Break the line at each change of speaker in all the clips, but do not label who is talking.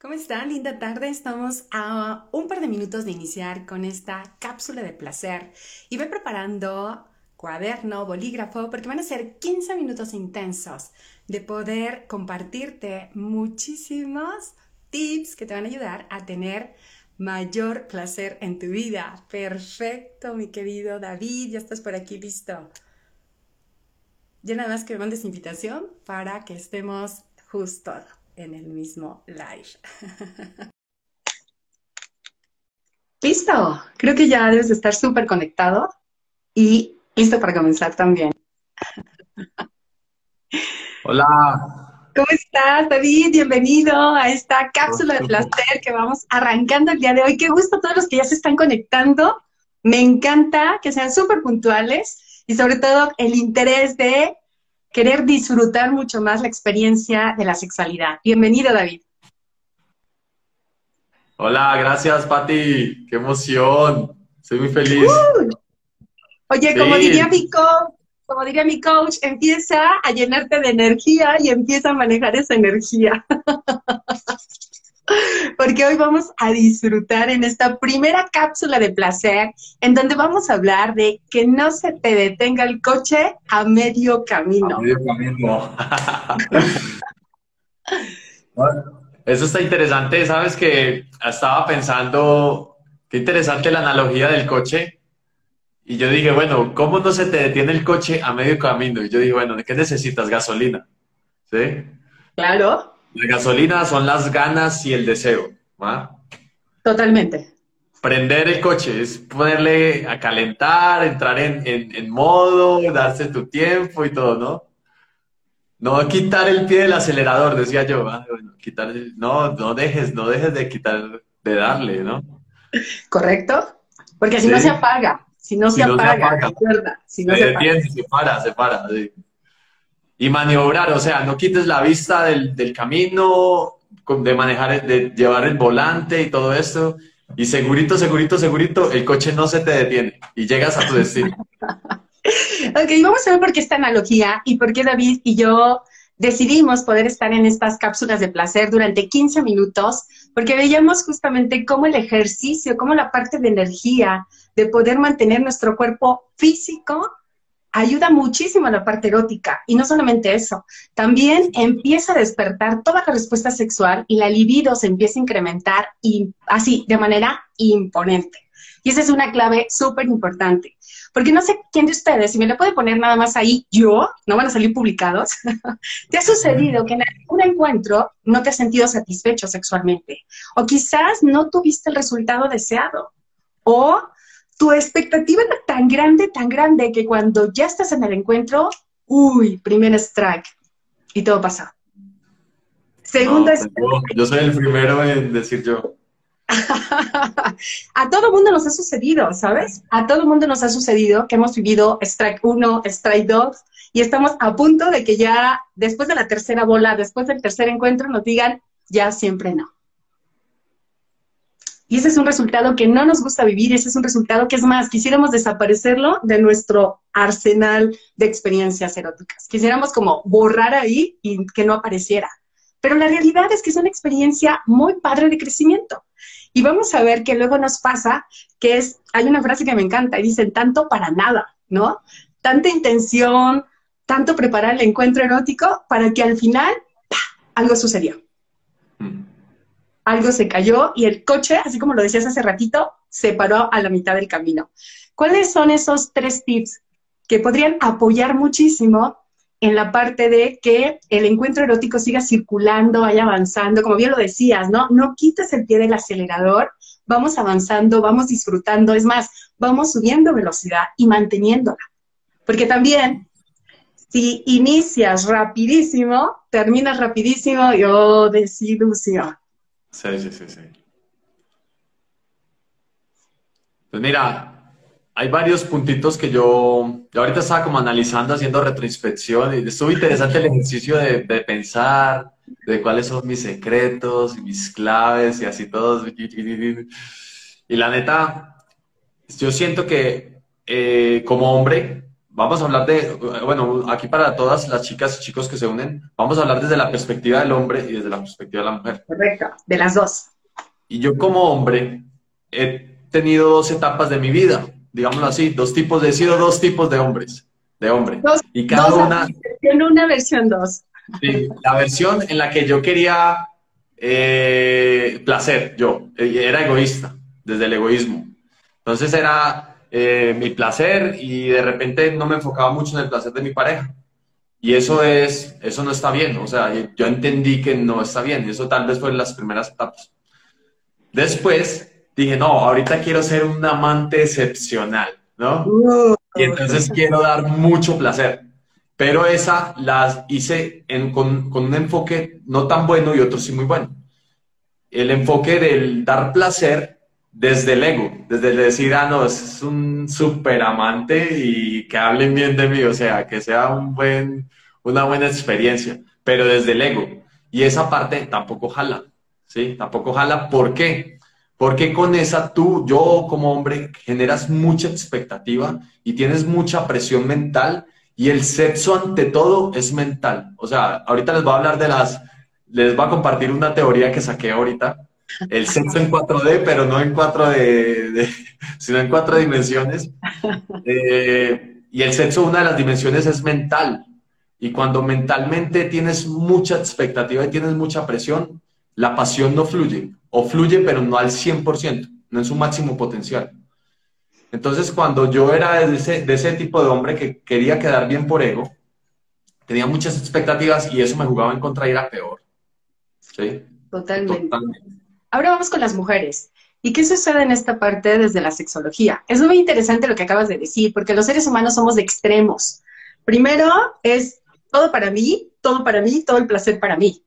¿Cómo están? Linda tarde. Estamos a un par de minutos de iniciar con esta cápsula de placer y voy preparando cuaderno, bolígrafo, porque van a ser 15 minutos intensos de poder compartirte muchísimos tips que te van a ayudar a tener mayor placer en tu vida. Perfecto, mi querido David, ya estás por aquí listo. Ya nada más que me mandes invitación para que estemos justo en el mismo live. Listo, creo que ya debes de estar súper conectado y listo para comenzar también.
Hola.
¿Cómo estás, David? Bienvenido a esta cápsula de placer que vamos arrancando el día de hoy. Qué gusto a todos los que ya se están conectando. Me encanta que sean súper puntuales y sobre todo el interés de querer disfrutar mucho más la experiencia de la sexualidad. Bienvenido, David.
Hola, gracias, Patti. Qué emoción. Soy muy feliz. Uh.
Oye, como diría mi coach, como diría mi coach, empieza a llenarte de energía y empieza a manejar esa energía. porque hoy vamos a disfrutar en esta primera cápsula de placer, en donde vamos a hablar de que no se te detenga el coche a medio camino.
A medio camino. eso está interesante, sabes que estaba pensando, qué interesante la analogía del coche. Y yo dije, bueno, ¿cómo no se te detiene el coche a medio camino? Y yo dije, bueno, ¿de qué necesitas? Gasolina. ¿Sí?
Claro.
La gasolina son las ganas y el deseo, ¿va?
Totalmente.
Prender el coche es ponerle a calentar, entrar en, modo, darse tu tiempo y todo, ¿no? No quitar el pie del acelerador, decía yo. Bueno, quitar no, no dejes, no dejes de quitar, de darle, ¿no?
Correcto. Porque si no se apaga, si no, se, apaga, recuerda. Si no
se, detiene, se para, se para. Sí y maniobrar, o sea, no quites la vista del, del, camino, de manejar, de llevar el volante y todo esto, y segurito, segurito, segurito, el coche no se te detiene y llegas a tu destino.
ok, vamos a ver por qué esta analogía y por qué David y yo decidimos poder estar en estas cápsulas de placer durante 15 minutos, porque veíamos justamente cómo el ejercicio, cómo la parte de energía, de poder mantener nuestro cuerpo físico ayuda muchísimo a la parte erótica. Y no solamente eso, también empieza a despertar toda la respuesta sexual y la libido se empieza a incrementar y así, de manera imponente. Y esa es una clave súper importante. Porque no sé quién de ustedes, si me le puede poner nada más ahí yo, no van a salir publicados, ¿te ha sucedido que en algún encuentro no te has sentido satisfecho sexualmente? O quizás no tuviste el resultado deseado. O tu expectativa era tan grande, tan grande, que cuando ya estás en el encuentro, uy, primer strike, y todo pasa.
Segunda no, Yo soy el primero en decir yo.
a todo mundo nos ha sucedido, ¿sabes? A todo mundo nos ha sucedido que hemos vivido strike 1, strike 2, y estamos a punto de que ya después de la tercera bola, después del tercer encuentro, nos digan, ya siempre no. Y ese es un resultado que no nos gusta vivir, ese es un resultado que es más, quisiéramos desaparecerlo de nuestro arsenal de experiencias eróticas. Quisiéramos como borrar ahí y que no apareciera. Pero la realidad es que es una experiencia muy padre de crecimiento. Y vamos a ver que luego nos pasa que es, hay una frase que me encanta y dicen tanto para nada, ¿no? Tanta intención, tanto preparar el encuentro erótico para que al final algo sucedió. Algo se cayó y el coche, así como lo decías hace ratito, se paró a la mitad del camino. ¿Cuáles son esos tres tips que podrían apoyar muchísimo en la parte de que el encuentro erótico siga circulando, vaya avanzando, como bien lo decías, ¿no? No quites el pie del acelerador, vamos avanzando, vamos disfrutando, es más, vamos subiendo velocidad y manteniéndola. Porque también, si inicias rapidísimo, terminas rapidísimo y oh, desilusión.
Sí, sí, sí, sí. Pues mira, hay varios puntitos que yo, yo ahorita estaba como analizando, haciendo retroinspección y estuvo interesante el ejercicio de, pensar de cuáles son mis secretos y mis claves y así todos. Y la neta, yo siento que eh, como hombre vamos a hablar de, bueno, aquí para todas las chicas y chicos que se unen, vamos a hablar desde la perspectiva del hombre y desde la perspectiva de la mujer.
Correcto, de las dos.
Y yo como hombre he tenido dos etapas de mi vida, digámoslo así, dos tipos, he sido dos tipos de hombres, de hombre. y cada una...
Versión una, versión dos.
Sí, la versión en la que yo quería eh, placer, yo, era egoísta, desde el egoísmo. Entonces era eh, mi placer y de repente no me enfocaba mucho en el placer de mi pareja. Y eso es, eso no está bien, o sea, yo entendí que no está bien, y eso tal vez fue en las primeras etapas. Después dije, no, ahorita quiero ser un amante excepcional, ¿no? Y entonces quiero dar mucho placer. Pero esa las hice con, con un enfoque no tan bueno y otro sí muy bueno. El enfoque del dar placer desde el ego, desde decir, ah, no, es un súper amante y que hablen bien de mí, o sea, que sea una buena experiencia, pero desde el ego. Y esa parte tampoco jala, ¿sí? Tampoco jala. ¿Por qué? Porque con esa tú, yo como hombre, generas mucha expectativa y tienes mucha presión mental y el sexo ante todo es mental. O sea, ahorita les voy a hablar de las, les voy a compartir una teoría que saqué ahorita el sexo en 4D, pero no en 4 de, sino en cuatro dimensiones. Eh, y el sexo, una de las dimensiones es mental. Y cuando mentalmente tienes mucha expectativa y tienes mucha presión, la pasión no fluye. O fluye, pero no al 100%, no en su máximo potencial. Entonces, cuando yo era de ese, de ese tipo de hombre que quería quedar bien por ego, tenía muchas expectativas y eso me jugaba en contra y era peor. ¿Sí?
Totalmente. Totalmente. Ahora vamos con las mujeres. ¿Y qué sucede en esta parte desde la sexología? Es muy interesante lo que acabas de decir, porque los seres humanos somos de extremos. Primero es todo para mí, todo para mí, todo el placer para mí.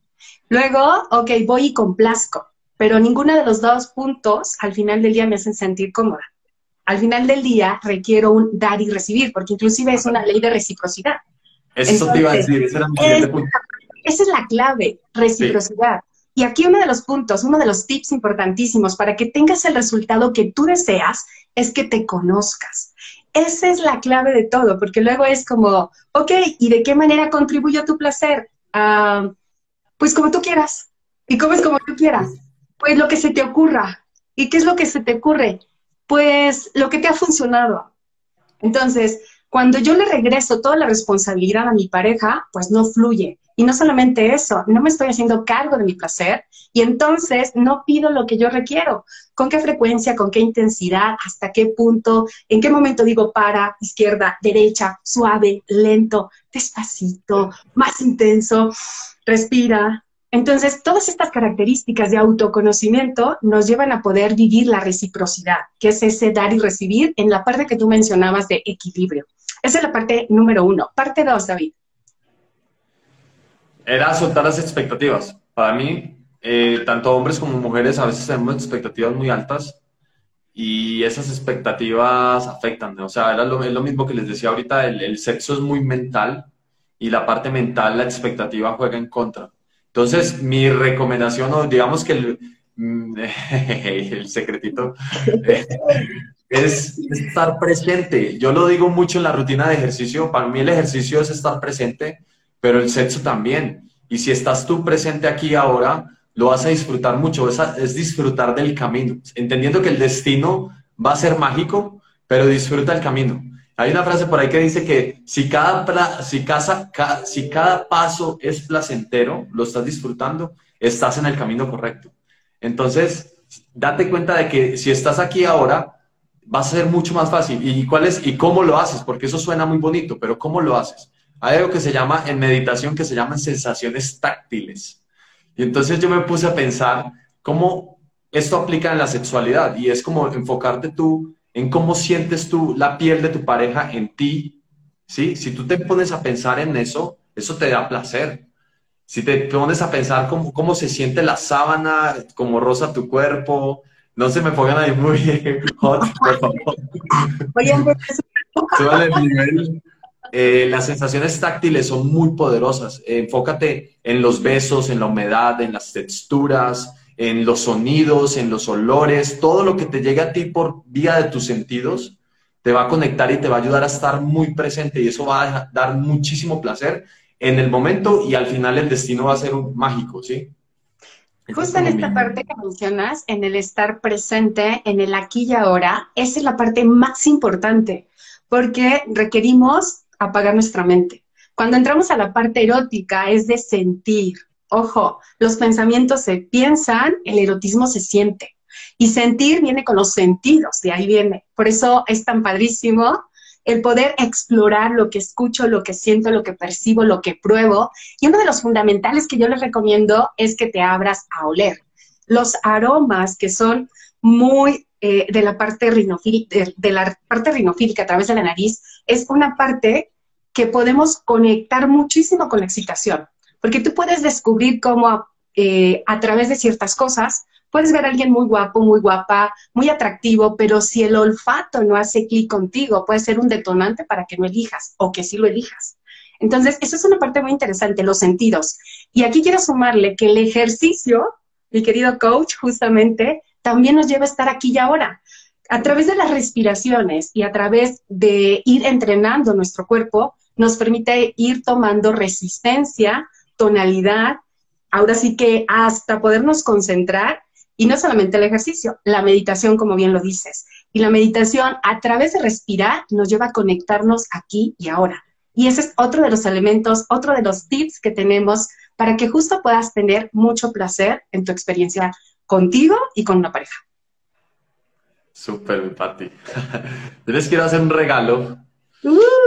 Luego, ok, voy y complazco, pero ninguno de los dos puntos al final del día me hacen sentir cómoda. Al final del día requiero un dar y recibir, porque inclusive es una ley de reciprocidad.
Eso te iba a decir, ese era mi siguiente punto.
Esa es la clave, reciprocidad. Y aquí uno de los puntos, uno de los tips importantísimos para que tengas el resultado que tú deseas es que te conozcas. Esa es la clave de todo, porque luego es como, ok, ¿y de qué manera contribuyo a tu placer? Ah, pues como tú quieras. ¿Y cómo es como tú quieras? Pues lo que se te ocurra. ¿Y qué es lo que se te ocurre? Pues lo que te ha funcionado. Entonces, cuando yo le regreso toda la responsabilidad a mi pareja, pues no fluye. Y no solamente eso, no me estoy haciendo cargo de mi placer y entonces no pido lo que yo requiero. ¿Con qué frecuencia, con qué intensidad, hasta qué punto, en qué momento digo para, izquierda, derecha, suave, lento, despacito, más intenso, respira, entonces, todas estas características de autoconocimiento nos llevan a poder vivir la reciprocidad, que es ese dar y recibir en la parte que tú mencionabas de equilibrio. Esa es la parte número uno. Parte dos, David.
Era soltar las expectativas. Para mí, eh, tanto hombres como mujeres a veces tenemos expectativas muy altas y esas expectativas afectan. O sea, era lo, es lo mismo que les decía ahorita, el, el sexo es muy mental y la parte mental, la expectativa juega en contra. Entonces, mi recomendación, o digamos que el, el secretito, es estar presente. Yo lo digo mucho en la rutina de ejercicio. Para mí el ejercicio es estar presente, pero el sexo también. Y si estás tú presente aquí ahora, lo vas a disfrutar mucho. Es, es disfrutar del camino, entendiendo que el destino va a ser mágico, pero disfruta el camino. Hay una frase por ahí que dice que si cada, si, casa, si cada paso es placentero, lo estás disfrutando, estás en el camino correcto. Entonces, date cuenta de que si estás aquí ahora, va a ser mucho más fácil. ¿Y cuál es y cómo lo haces? Porque eso suena muy bonito, pero ¿cómo lo haces? Hay algo que se llama en meditación que se llaman sensaciones táctiles. Y entonces yo me puse a pensar cómo esto aplica en la sexualidad y es como enfocarte tú en cómo sientes tú la piel de tu pareja en ti. ¿sí? Si tú te pones a pensar en eso, eso te da placer. Si te pones a pensar cómo, cómo se siente la sábana, cómo rosa tu cuerpo, no se me pongan ahí muy hot, por favor. Eh, las sensaciones táctiles son muy poderosas. enfócate en los besos, en la humedad, en las texturas, en los sonidos, en los olores, todo lo que te llega a ti por vía de tus sentidos te va a conectar y te va a ayudar a estar muy presente y eso va a dar muchísimo placer en el momento y al final el destino va a ser un mágico, ¿sí?
Justo en esta parte que mencionas, en el estar presente, en el aquí y ahora, esa es la parte más importante, porque requerimos apagar nuestra mente. Cuando entramos a la parte erótica es de sentir. Ojo, los pensamientos se piensan, el erotismo se siente. Y sentir viene con los sentidos, de ahí viene. Por eso es tan padrísimo el poder explorar lo que escucho, lo que siento, lo que percibo, lo que pruebo. Y uno de los fundamentales que yo les recomiendo es que te abras a oler. Los aromas que son muy eh, de la parte rinofílica, de, la parte rinofílica a través de la nariz, es una parte que podemos conectar muchísimo con la excitación, porque tú puedes descubrir cómo eh, a través de ciertas cosas puedes ver a alguien muy guapo, muy guapa, muy atractivo, pero si el olfato no hace clic contigo, puede ser un detonante para que no elijas o que sí lo elijas. Entonces, eso es una parte muy interesante, los sentidos. Y aquí quiero sumarle que el ejercicio, mi querido coach, justamente, también nos lleva a estar aquí y ahora. A través de las respiraciones y a través de ir entrenando nuestro cuerpo, nos permite ir tomando resistencia, tonalidad, ahora sí que hasta podernos concentrar y no solamente el ejercicio, la meditación, como bien lo dices. Y la meditación, a través de respirar, nos lleva a conectarnos aquí y ahora. Y ese es otro de los elementos, otro de los tips que tenemos para que justo puedas tener mucho placer en tu experiencia contigo y con una pareja.
Súper, Pati. Yo les quiero hacer un regalo.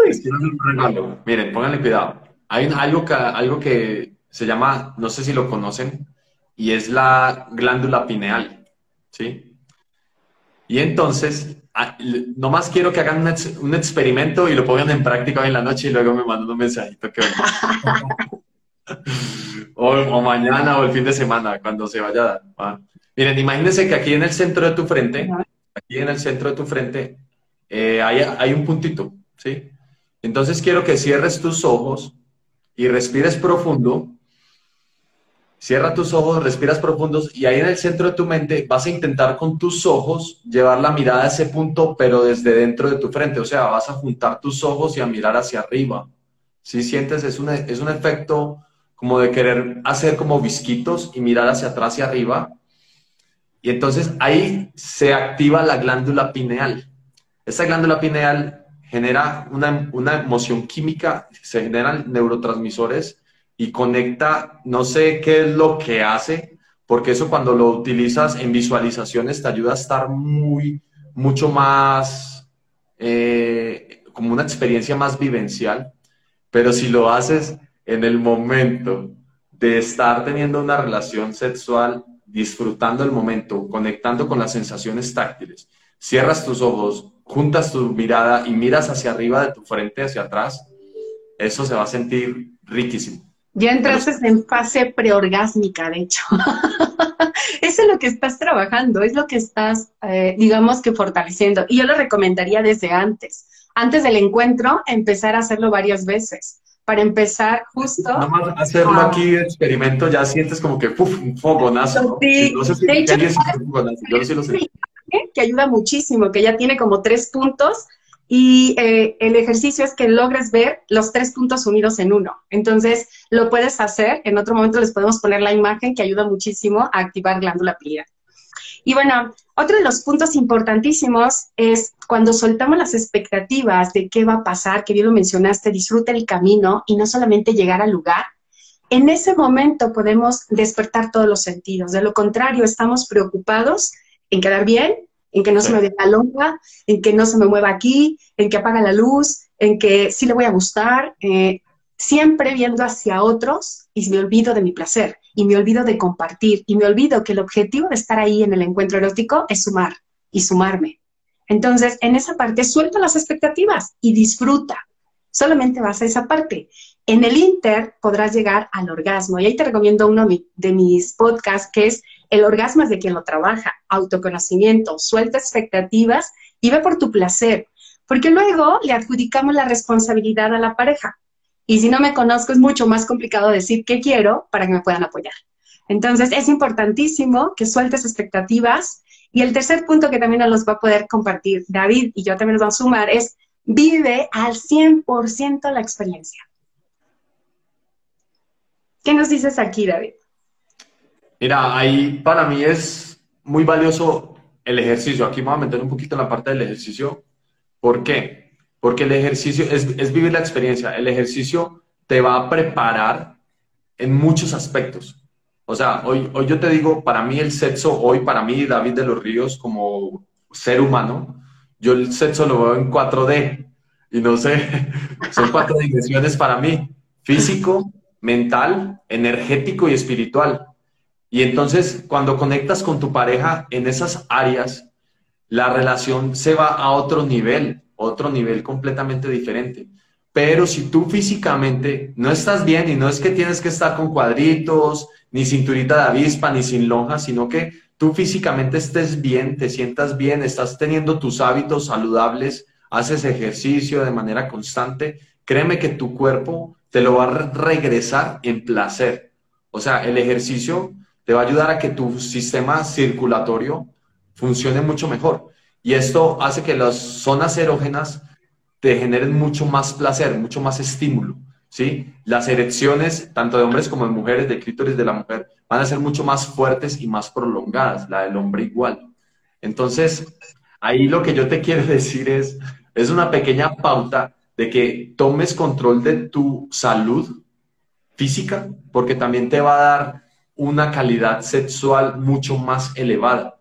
Les quiero hacer un regalo. Miren, pónganle cuidado. Hay algo que, algo que se llama, no sé si lo conocen, y es la glándula pineal, ¿sí? Y entonces, nomás quiero que hagan un, experimento y lo pongan en práctica hoy en la noche y luego me mandan un mensajito que o, o, mañana o el fin de semana, cuando se vaya a dar. Miren, imagínense que aquí en el centro de tu frente, aquí en el centro de tu frente, eh, hay, hay un puntito, ¿sí? Entonces quiero que cierres tus ojos y respires profundo Cierra tus ojos, respiras profundos y ahí en el centro de tu mente vas a intentar con tus ojos llevar la mirada a ese punto, pero desde dentro de tu frente. O sea, vas a juntar tus ojos y a mirar hacia arriba. Si sientes, es un, es un efecto como de querer hacer como visquitos y mirar hacia atrás y arriba. Y entonces ahí se activa la glándula pineal. Esta glándula pineal genera una, una emoción química, se generan neurotransmisores y conecta, no sé qué es lo que hace, porque eso cuando lo utilizas en visualizaciones te ayuda a estar muy, mucho más, eh, como una experiencia más vivencial, pero si lo haces en el momento de estar teniendo una relación sexual, disfrutando el momento, conectando con las sensaciones táctiles, cierras tus ojos, juntas tu mirada y miras hacia arriba de tu frente, hacia atrás, eso se va a sentir riquísimo.
Ya entraste en fase preorgásmica, de hecho. Eso es lo que estás trabajando, es lo que estás, eh, digamos que fortaleciendo. Y yo lo recomendaría desde antes. Antes del encuentro, empezar a hacerlo varias veces. Para empezar justo...
Nada más hacerlo aquí, experimento, ya sientes como que, ¡puf! un fogonazo. Sí, no sé si de hecho,
yo sí lo sé. Que ayuda muchísimo, que ya tiene como tres puntos y eh, el ejercicio es que logres ver los tres puntos unidos en uno. Entonces, lo puedes hacer. En otro momento les podemos poner la imagen que ayuda muchísimo a activar glándula pineal. Y bueno, otro de los puntos importantísimos es cuando soltamos las expectativas de qué va a pasar, que bien lo mencionaste, disfruta el camino y no solamente llegar al lugar. En ese momento podemos despertar todos los sentidos. De lo contrario, estamos preocupados en quedar bien, en que no se me vea la longa, en que no se me mueva aquí, en que apaga la luz, en que sí le voy a gustar, eh, siempre viendo hacia otros y me olvido de mi placer y me olvido de compartir y me olvido que el objetivo de estar ahí en el encuentro erótico es sumar y sumarme. Entonces, en esa parte suelta las expectativas y disfruta. Solamente vas a esa parte. En el Inter podrás llegar al orgasmo. Y ahí te recomiendo uno de mis podcasts que es el orgasmo es de quien lo trabaja, autoconocimiento, suelta expectativas y ve por tu placer, porque luego le adjudicamos la responsabilidad a la pareja. Y si no me conozco es mucho más complicado decir qué quiero para que me puedan apoyar. Entonces es importantísimo que sueltes expectativas Y el tercer punto que también nos los va a poder compartir David y yo también nos vamos a sumar es vive al 100% la experiencia. ¿Qué nos dices aquí, David?
Mira, ahí para mí es muy valioso el ejercicio. Aquí me voy a meter un poquito en la parte del ejercicio. ¿Por qué? Porque el ejercicio es, es vivir la experiencia. El ejercicio te va a preparar en muchos aspectos. O sea, hoy, hoy yo te digo, para mí el sexo, hoy para mí David de los Ríos como ser humano, yo el sexo lo veo en 4D y no sé, son cuatro dimensiones para mí, físico, mental, energético y espiritual. Y entonces, cuando conectas con tu pareja en esas áreas, la relación se va a otro nivel, otro nivel completamente diferente. Pero si tú físicamente no estás bien, y no es que tienes que estar con cuadritos, ni cinturita de avispa, ni sin lonja, sino que tú físicamente estés bien, te sientas bien, estás teniendo tus hábitos saludables, haces ejercicio de manera constante, créeme que tu cuerpo te lo va a regresar en placer. O sea, el ejercicio te va a ayudar a que tu sistema circulatorio funcione mucho mejor. Y esto hace que las zonas erógenas te generen mucho más placer, mucho más estímulo. ¿sí? Las erecciones, tanto de hombres como de mujeres, de clítoris de la mujer, van a ser mucho más fuertes y más prolongadas, la del hombre igual. Entonces, ahí lo que yo te quiero decir es, es una pequeña pauta de que tomes control de tu salud física, porque también te va a dar una calidad sexual mucho más elevada.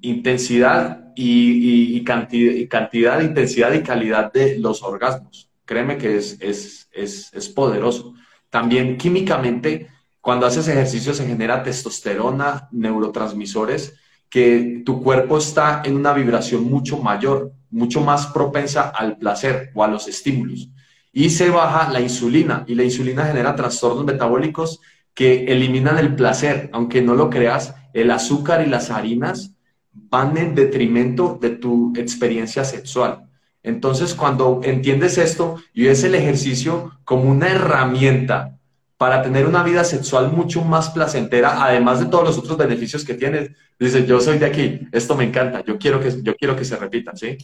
Intensidad y, cantidad, cantidad, intensidad y calidad de los orgasmos. Créeme que es, es, es, es poderoso. También químicamente, cuando haces ejercicio se genera testosterona, neurotransmisores, que tu cuerpo está en una vibración mucho mayor, mucho más propensa al placer o a los estímulos. Y se baja la insulina y la insulina genera trastornos metabólicos que eliminan el placer, aunque no lo creas, el azúcar y las harinas van en detrimento de tu experiencia sexual. Entonces, cuando entiendes esto y ves el ejercicio como una herramienta para tener una vida sexual mucho más placentera, además de todos los otros beneficios que tienes. Dice, yo soy de aquí, esto me encanta, yo quiero que, yo quiero que se repita, ¿sí?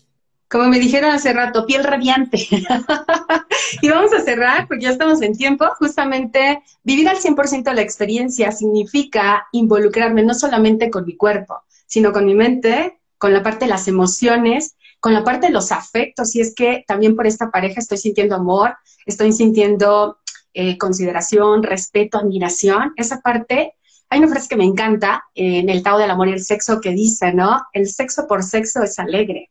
Como me dijeron hace rato, piel radiante. y vamos a cerrar, porque ya estamos en tiempo. Justamente, vivir al 100% la experiencia significa involucrarme no solamente con mi cuerpo, sino con mi mente, con la parte de las emociones, con la parte de los afectos. Y es que también por esta pareja estoy sintiendo amor, estoy sintiendo eh, consideración, respeto, admiración, esa parte, hay una frase que me encanta en el Tao del Amor y el Sexo que dice, ¿no? El sexo por sexo es alegre,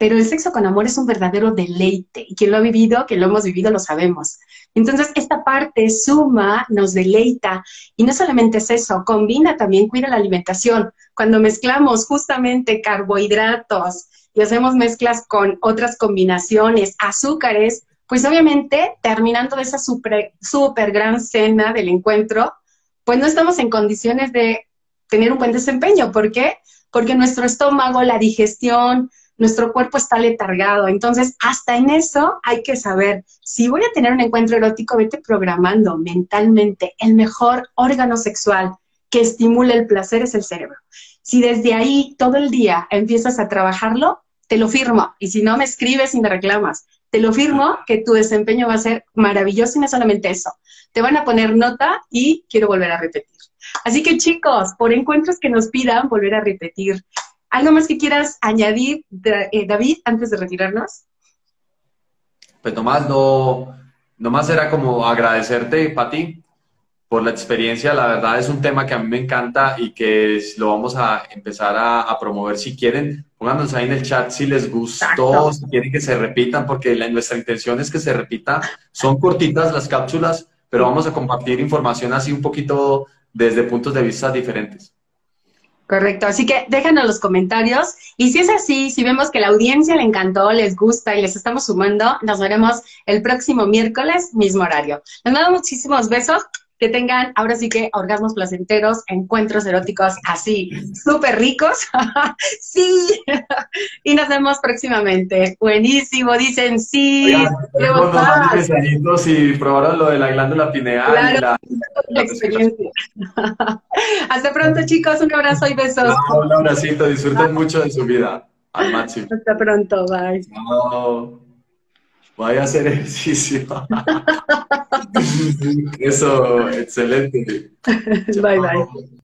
pero el sexo con amor es un verdadero deleite, y quien lo ha vivido, quien lo hemos vivido, lo sabemos. Entonces, esta parte suma, nos deleita, y no solamente es eso, combina también, cuida la alimentación. Cuando mezclamos justamente carbohidratos y hacemos mezclas con otras combinaciones, azúcares, pues obviamente terminando esa super, super gran cena del encuentro, pues no estamos en condiciones de tener un buen desempeño. ¿Por qué? Porque nuestro estómago, la digestión, nuestro cuerpo está letargado. Entonces, hasta en eso hay que saber, si voy a tener un encuentro erótico, vete programando mentalmente. El mejor órgano sexual que estimule el placer es el cerebro. Si desde ahí todo el día empiezas a trabajarlo, te lo firmo. Y si no, me escribes y me reclamas. Te lo firmo que tu desempeño va a ser maravilloso y no solamente eso. Te van a poner nota y quiero volver a repetir. Así que chicos, por encuentros que nos pidan, volver a repetir. ¿Algo más que quieras añadir, eh, David, antes de retirarnos?
Pues nomás, no, nomás era como agradecerte, Pati, por la experiencia. La verdad es un tema que a mí me encanta y que lo vamos a empezar a, promover. Si quieren, pónganos ahí en el chat si les gustó, si quieren que se repitan, porque la, nuestra intención es que se repita. Son cortitas las cápsulas, pero vamos a compartir información así un poquito desde puntos de vista diferentes.
Correcto, así que déjanos los comentarios. Y si es así, si vemos que la audiencia le encantó, les gusta y les estamos sumando, nos veremos el próximo miércoles, mismo horario. Les mando muchísimos besos que tengan ahora sí que orgasmos placenteros, encuentros eróticos así, súper ricos. sí. y nos vemos próximamente. Buenísimo, dicen sí.
y probaron lo de la glándula pineal.
Claro, la, experiencia. Hasta pronto, chicos. Un abrazo y besos.
un abracito. Disfruten mucho de su vida. Al máximo.
Hasta pronto. Bye.
Vaya a hacer ejercicio. Eso, excelente.
Bye, bye.